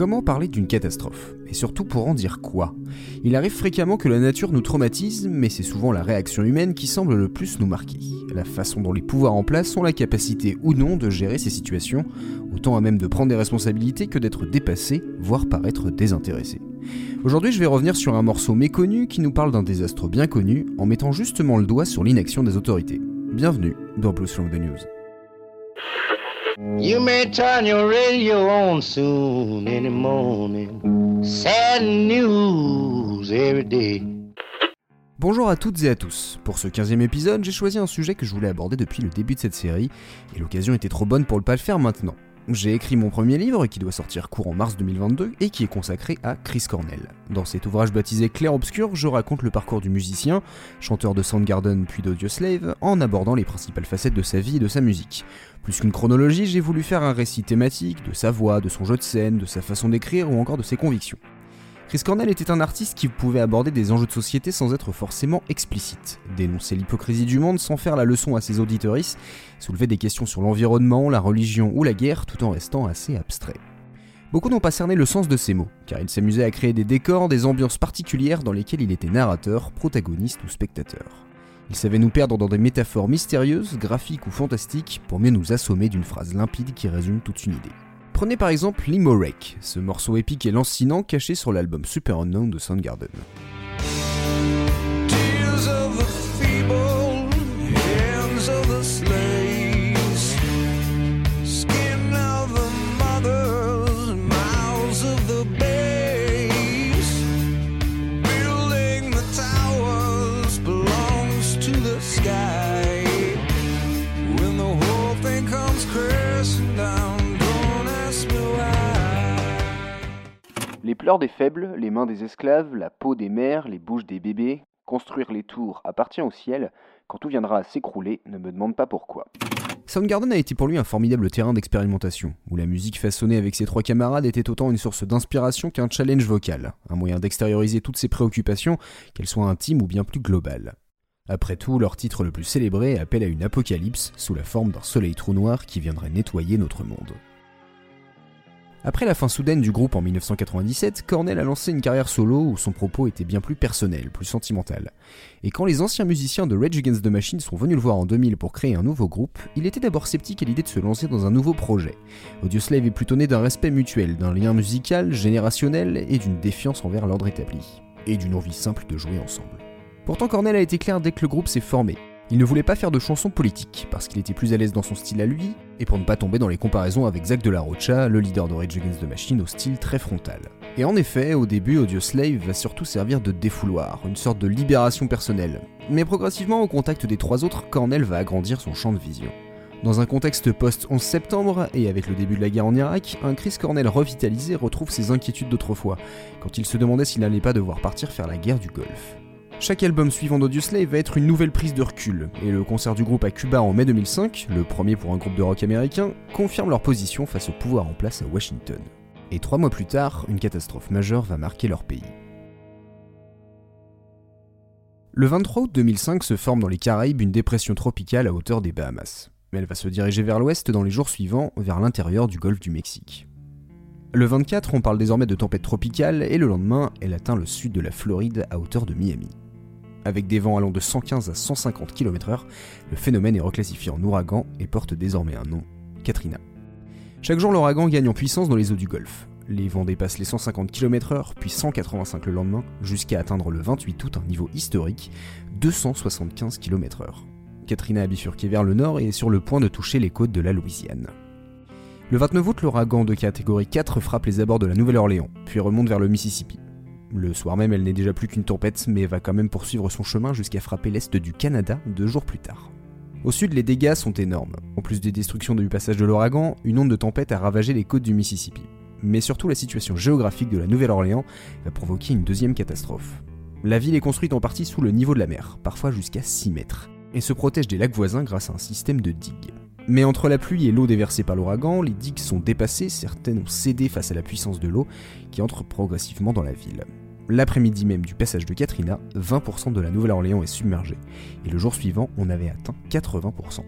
Comment parler d'une catastrophe Et surtout pour en dire quoi Il arrive fréquemment que la nature nous traumatise, mais c'est souvent la réaction humaine qui semble le plus nous marquer. La façon dont les pouvoirs en place ont la capacité ou non de gérer ces situations, autant à même de prendre des responsabilités que d'être dépassés, voire paraître désintéressés. Aujourd'hui, je vais revenir sur un morceau méconnu qui nous parle d'un désastre bien connu en mettant justement le doigt sur l'inaction des autorités. Bienvenue dans Blues from the News. You may turn your radio on soon in the morning. Sad news every day. Bonjour à toutes et à tous. Pour ce 15e épisode, j'ai choisi un sujet que je voulais aborder depuis le début de cette série, et l'occasion était trop bonne pour ne pas le faire maintenant. J'ai écrit mon premier livre qui doit sortir court en mars 2022 et qui est consacré à Chris Cornell. Dans cet ouvrage baptisé Clair Obscur, je raconte le parcours du musicien, chanteur de Soundgarden puis d'Audioslave, en abordant les principales facettes de sa vie et de sa musique. Plus qu'une chronologie, j'ai voulu faire un récit thématique de sa voix, de son jeu de scène, de sa façon d'écrire ou encore de ses convictions. Chris Cornell était un artiste qui pouvait aborder des enjeux de société sans être forcément explicite, dénoncer l'hypocrisie du monde sans faire la leçon à ses auditoristes, soulever des questions sur l'environnement, la religion ou la guerre tout en restant assez abstrait. Beaucoup n'ont pas cerné le sens de ces mots, car il s'amusait à créer des décors, des ambiances particulières dans lesquelles il était narrateur, protagoniste ou spectateur. Il savait nous perdre dans des métaphores mystérieuses, graphiques ou fantastiques, pour mieux nous assommer d'une phrase limpide qui résume toute une idée. Prenez par exemple Limorek, ce morceau épique et lancinant caché sur l'album Super Unknown de Soundgarden. Des faibles, les mains des esclaves, la peau des mères, les bouches des bébés, construire les tours appartient au ciel, quand tout viendra à s'écrouler, ne me demande pas pourquoi. Soundgarden a été pour lui un formidable terrain d'expérimentation, où la musique façonnée avec ses trois camarades était autant une source d'inspiration qu'un challenge vocal, un moyen d'extérioriser toutes ses préoccupations, qu'elles soient intimes ou bien plus globales. Après tout, leur titre le plus célébré appelle à une apocalypse sous la forme d'un soleil trou noir qui viendrait nettoyer notre monde. Après la fin soudaine du groupe en 1997, Cornell a lancé une carrière solo où son propos était bien plus personnel, plus sentimental. Et quand les anciens musiciens de Rage Against the Machine sont venus le voir en 2000 pour créer un nouveau groupe, il était d'abord sceptique à l'idée de se lancer dans un nouveau projet. Audioslave est plutôt né d'un respect mutuel, d'un lien musical, générationnel et d'une défiance envers l'ordre établi. Et d'une envie simple de jouer ensemble. Pourtant Cornell a été clair dès que le groupe s'est formé. Il ne voulait pas faire de chansons politiques, parce qu'il était plus à l'aise dans son style à lui, et pour ne pas tomber dans les comparaisons avec Zach de la Rocha, le leader de Rage Against the Machine au style très frontal. Et en effet, au début, Audioslave va surtout servir de défouloir, une sorte de libération personnelle. Mais progressivement, au contact des trois autres, Cornell va agrandir son champ de vision. Dans un contexte post-11 septembre, et avec le début de la guerre en Irak, un Chris Cornell revitalisé retrouve ses inquiétudes d'autrefois, quand il se demandait s'il n'allait pas devoir partir faire la guerre du Golfe. Chaque album suivant d'Audioslave va être une nouvelle prise de recul, et le concert du groupe à Cuba en mai 2005, le premier pour un groupe de rock américain, confirme leur position face au pouvoir en place à Washington. Et trois mois plus tard, une catastrophe majeure va marquer leur pays. Le 23 août 2005 se forme dans les Caraïbes une dépression tropicale à hauteur des Bahamas. Mais elle va se diriger vers l'ouest dans les jours suivants, vers l'intérieur du golfe du Mexique. Le 24, on parle désormais de tempête tropicale, et le lendemain, elle atteint le sud de la Floride à hauteur de Miami. Avec des vents allant de 115 à 150 km/h, le phénomène est reclassifié en ouragan et porte désormais un nom, Katrina. Chaque jour, l'ouragan gagne en puissance dans les eaux du Golfe. Les vents dépassent les 150 km/h, puis 185 le lendemain, jusqu'à atteindre le 28 août un niveau historique, 275 km/h. Katrina a bifurqué vers le nord et est sur le point de toucher les côtes de la Louisiane. Le 29 août, l'ouragan de catégorie 4 frappe les abords de la Nouvelle-Orléans, puis remonte vers le Mississippi. Le soir même, elle n'est déjà plus qu'une tempête, mais va quand même poursuivre son chemin jusqu'à frapper l'est du Canada deux jours plus tard. Au sud, les dégâts sont énormes. En plus des destructions du passage de l'ouragan, une onde de tempête a ravagé les côtes du Mississippi. Mais surtout, la situation géographique de la Nouvelle-Orléans va provoquer une deuxième catastrophe. La ville est construite en partie sous le niveau de la mer, parfois jusqu'à 6 mètres, et se protège des lacs voisins grâce à un système de digues. Mais entre la pluie et l'eau déversée par l'ouragan, les digues sont dépassées, certaines ont cédé face à la puissance de l'eau qui entre progressivement dans la ville. L'après-midi même du passage de Katrina, 20% de la Nouvelle-Orléans est submergée, et le jour suivant, on avait atteint 80%.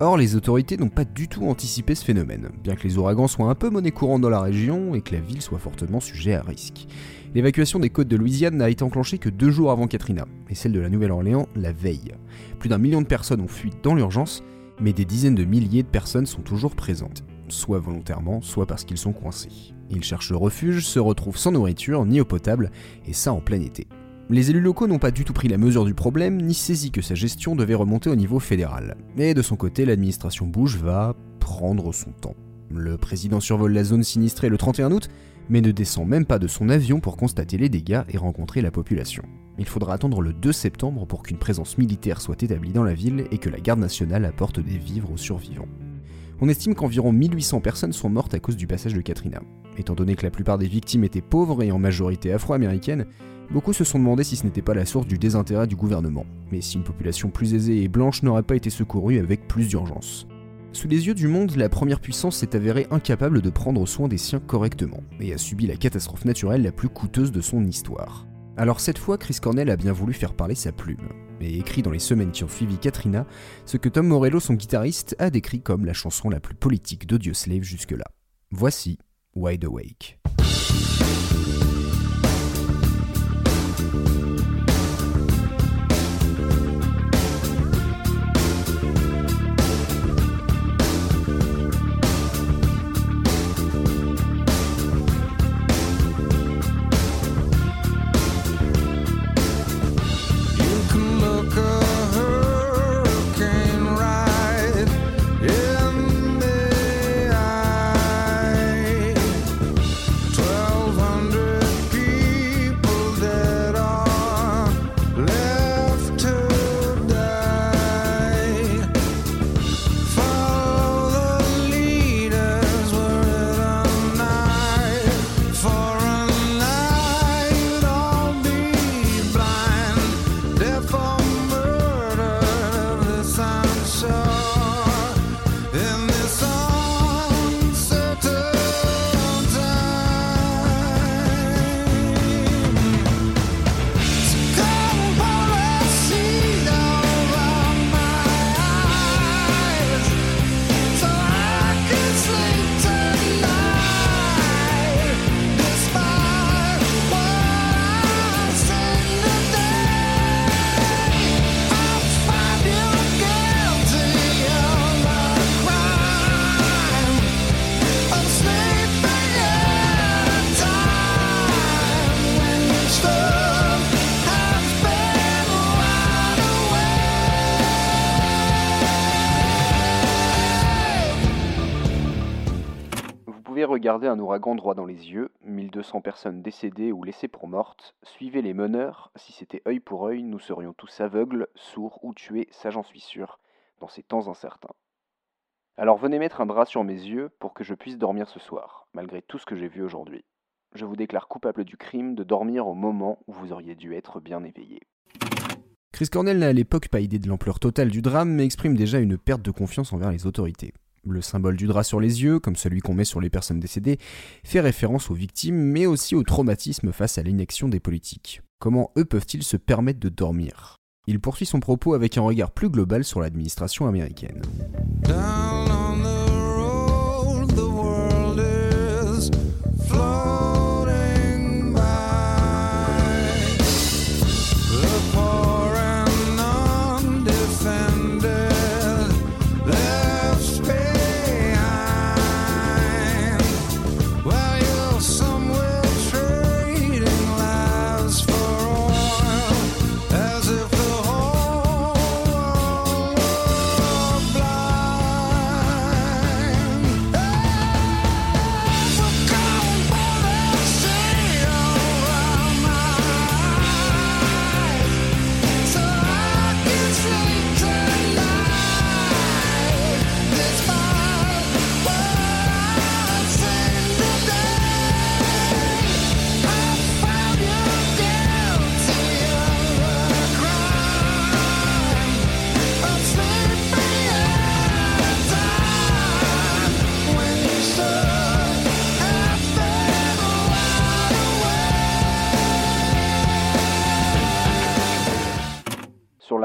Or, les autorités n'ont pas du tout anticipé ce phénomène, bien que les ouragans soient un peu monnaie courante dans la région et que la ville soit fortement sujet à risque. L'évacuation des côtes de Louisiane n'a été enclenchée que deux jours avant Katrina, et celle de la Nouvelle-Orléans la veille. Plus d'un million de personnes ont fui dans l'urgence, mais des dizaines de milliers de personnes sont toujours présentes, soit volontairement, soit parce qu'ils sont coincés. Ils cherchent refuge, se retrouvent sans nourriture ni eau potable, et ça en plein été. Les élus locaux n'ont pas du tout pris la mesure du problème, ni saisi que sa gestion devait remonter au niveau fédéral. Mais de son côté, l'administration Bush va prendre son temps. Le président survole la zone sinistrée le 31 août, mais ne descend même pas de son avion pour constater les dégâts et rencontrer la population. Il faudra attendre le 2 septembre pour qu'une présence militaire soit établie dans la ville et que la garde nationale apporte des vivres aux survivants. On estime qu'environ 1800 personnes sont mortes à cause du passage de Katrina. Étant donné que la plupart des victimes étaient pauvres et en majorité afro-américaines, Beaucoup se sont demandé si ce n'était pas la source du désintérêt du gouvernement, mais si une population plus aisée et blanche n'aurait pas été secourue avec plus d'urgence. Sous les yeux du monde, la première puissance s'est avérée incapable de prendre soin des siens correctement, et a subi la catastrophe naturelle la plus coûteuse de son histoire. Alors cette fois, Chris Cornell a bien voulu faire parler sa plume, et écrit dans les semaines qui ont suivi Katrina, ce que Tom Morello, son guitariste, a décrit comme la chanson la plus politique d'Audioslave jusque-là. Voici Wide Awake. Regardez un ouragan droit dans les yeux, 1200 personnes décédées ou laissées pour mortes, suivez les meneurs, si c'était œil pour œil, nous serions tous aveugles, sourds ou tués, ça j'en suis sûr, dans ces temps incertains. Alors venez mettre un drap sur mes yeux pour que je puisse dormir ce soir, malgré tout ce que j'ai vu aujourd'hui. Je vous déclare coupable du crime de dormir au moment où vous auriez dû être bien éveillé. Chris Cornell n'a à l'époque pas idée de l'ampleur totale du drame, mais exprime déjà une perte de confiance envers les autorités. Le symbole du drap sur les yeux, comme celui qu'on met sur les personnes décédées, fait référence aux victimes, mais aussi au traumatisme face à l'inaction des politiques. Comment eux peuvent-ils se permettre de dormir? Il poursuit son propos avec un regard plus global sur l'administration américaine.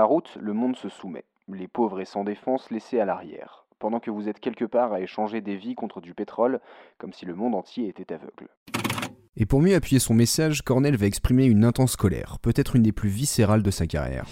Route, le monde se soumet. les pauvres et sans défense laissés à l'arrière, pendant que vous êtes quelque part à échanger des vies contre du pétrole, comme si le monde entier était aveugle. Et pour mieux appuyer son message, Cornell va exprimer une intense colère, peut-être une des plus viscérales de sa carrière.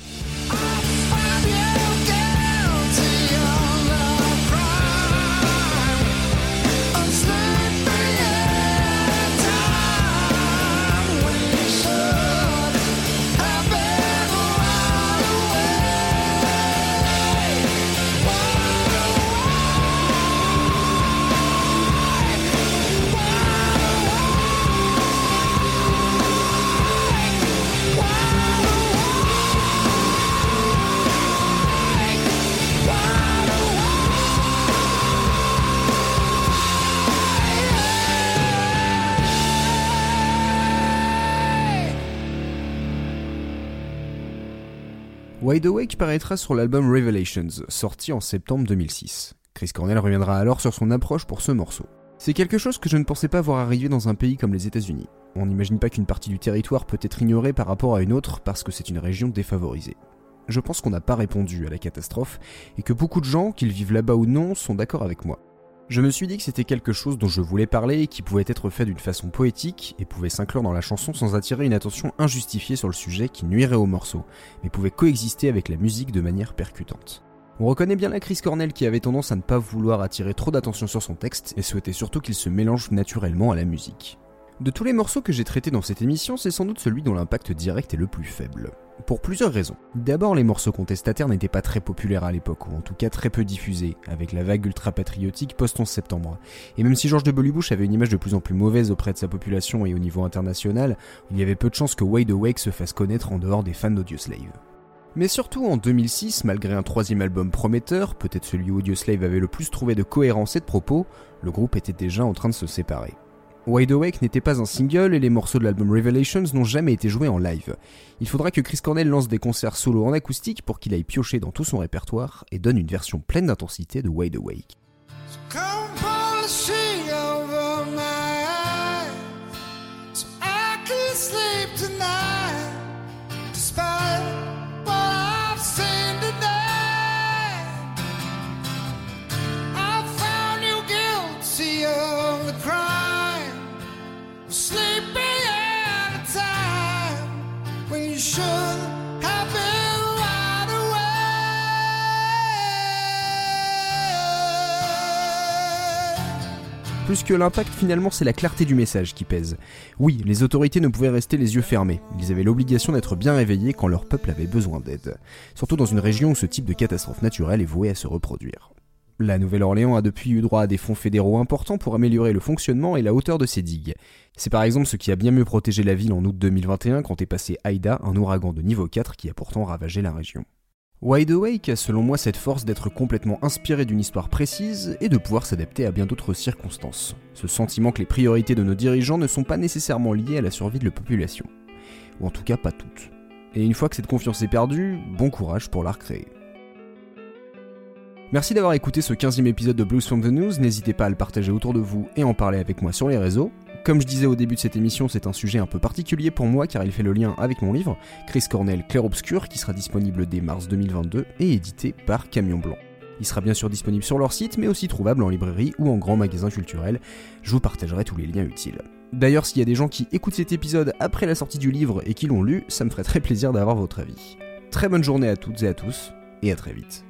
Wide Awake paraîtra sur l'album Revelations, sorti en septembre 2006. Chris Cornell reviendra alors sur son approche pour ce morceau. C'est quelque chose que je ne pensais pas voir arriver dans un pays comme les États-Unis. On n'imagine pas qu'une partie du territoire peut être ignorée par rapport à une autre parce que c'est une région défavorisée. Je pense qu'on n'a pas répondu à la catastrophe et que beaucoup de gens, qu'ils vivent là-bas ou non, sont d'accord avec moi. Je me suis dit que c'était quelque chose dont je voulais parler et qui pouvait être fait d'une façon poétique et pouvait s'inclure dans la chanson sans attirer une attention injustifiée sur le sujet qui nuirait au morceau, mais pouvait coexister avec la musique de manière percutante. On reconnaît bien la Chris Cornell qui avait tendance à ne pas vouloir attirer trop d'attention sur son texte et souhaitait surtout qu'il se mélange naturellement à la musique. De tous les morceaux que j'ai traités dans cette émission, c'est sans doute celui dont l'impact direct est le plus faible. Pour plusieurs raisons. D'abord, les morceaux contestataires n'étaient pas très populaires à l'époque, ou en tout cas très peu diffusés, avec la vague ultra-patriotique post-11 septembre. Et même si George W. Bush avait une image de plus en plus mauvaise auprès de sa population et au niveau international, il y avait peu de chances que Wide Awake se fasse connaître en dehors des fans d'Audioslave. Mais surtout en 2006, malgré un troisième album prometteur, peut-être celui où Audioslave avait le plus trouvé de cohérence et de propos, le groupe était déjà en train de se séparer. Wide Awake n'était pas un single et les morceaux de l'album Revelations n'ont jamais été joués en live. Il faudra que Chris Cornell lance des concerts solo en acoustique pour qu'il aille piocher dans tout son répertoire et donne une version pleine d'intensité de Wide Awake. Plus que l'impact, finalement, c'est la clarté du message qui pèse. Oui, les autorités ne pouvaient rester les yeux fermés. Ils avaient l'obligation d'être bien réveillés quand leur peuple avait besoin d'aide. Surtout dans une région où ce type de catastrophe naturelle est voué à se reproduire. La Nouvelle-Orléans a depuis eu droit à des fonds fédéraux importants pour améliorer le fonctionnement et la hauteur de ses digues. C'est par exemple ce qui a bien mieux protégé la ville en août 2021 quand est passé Aïda, un ouragan de niveau 4 qui a pourtant ravagé la région. Wide Awake a selon moi cette force d'être complètement inspiré d'une histoire précise et de pouvoir s'adapter à bien d'autres circonstances. Ce sentiment que les priorités de nos dirigeants ne sont pas nécessairement liées à la survie de la population. Ou en tout cas pas toutes. Et une fois que cette confiance est perdue, bon courage pour la recréer. Merci d'avoir écouté ce 15e épisode de Blues from the News, n'hésitez pas à le partager autour de vous et en parler avec moi sur les réseaux. Comme je disais au début de cette émission, c'est un sujet un peu particulier pour moi car il fait le lien avec mon livre, Chris Cornell Clair Obscur, qui sera disponible dès mars 2022 et édité par Camion Blanc. Il sera bien sûr disponible sur leur site, mais aussi trouvable en librairie ou en grand magasin culturel. Je vous partagerai tous les liens utiles. D'ailleurs, s'il y a des gens qui écoutent cet épisode après la sortie du livre et qui l'ont lu, ça me ferait très plaisir d'avoir votre avis. Très bonne journée à toutes et à tous, et à très vite.